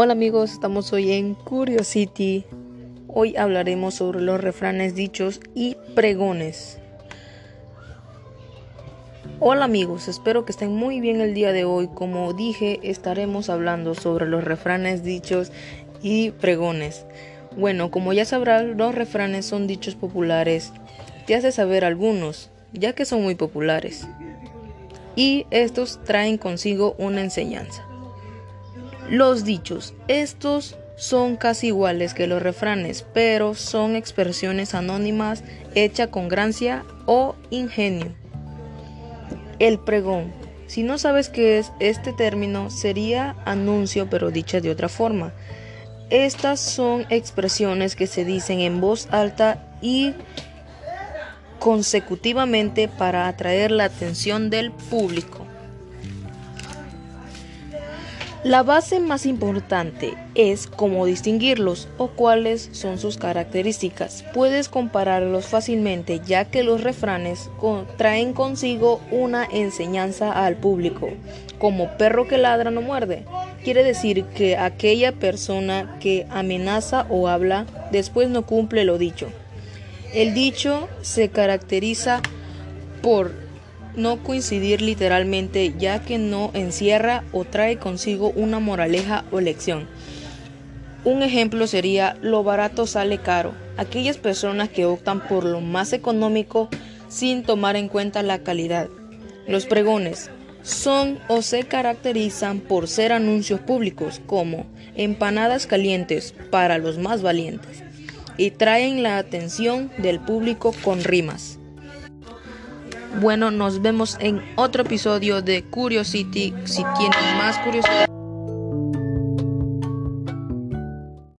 Hola amigos, estamos hoy en Curiosity. Hoy hablaremos sobre los refranes dichos y pregones. Hola amigos, espero que estén muy bien el día de hoy. Como dije, estaremos hablando sobre los refranes dichos y pregones. Bueno, como ya sabrán, los refranes son dichos populares. Te hace saber algunos, ya que son muy populares. Y estos traen consigo una enseñanza. Los dichos. Estos son casi iguales que los refranes, pero son expresiones anónimas hechas con gracia o ingenio. El pregón. Si no sabes qué es este término, sería anuncio pero dicha de otra forma. Estas son expresiones que se dicen en voz alta y consecutivamente para atraer la atención del público. La base más importante es cómo distinguirlos o cuáles son sus características. Puedes compararlos fácilmente ya que los refranes traen consigo una enseñanza al público, como perro que ladra no muerde. Quiere decir que aquella persona que amenaza o habla después no cumple lo dicho. El dicho se caracteriza por no coincidir literalmente ya que no encierra o trae consigo una moraleja o lección. Un ejemplo sería lo barato sale caro. Aquellas personas que optan por lo más económico sin tomar en cuenta la calidad. Los pregones son o se caracterizan por ser anuncios públicos como empanadas calientes para los más valientes y traen la atención del público con rimas. Bueno, nos vemos en otro episodio de Curiosity. Si tienen más curiosidad.